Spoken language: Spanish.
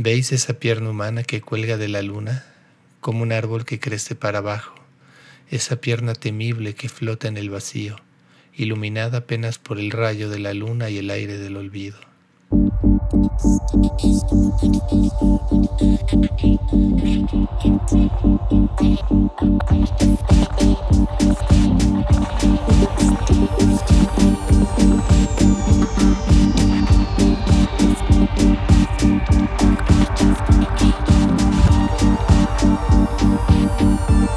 ¿Veis esa pierna humana que cuelga de la luna como un árbol que crece para abajo? Esa pierna temible que flota en el vacío, iluminada apenas por el rayo de la luna y el aire del olvido. Música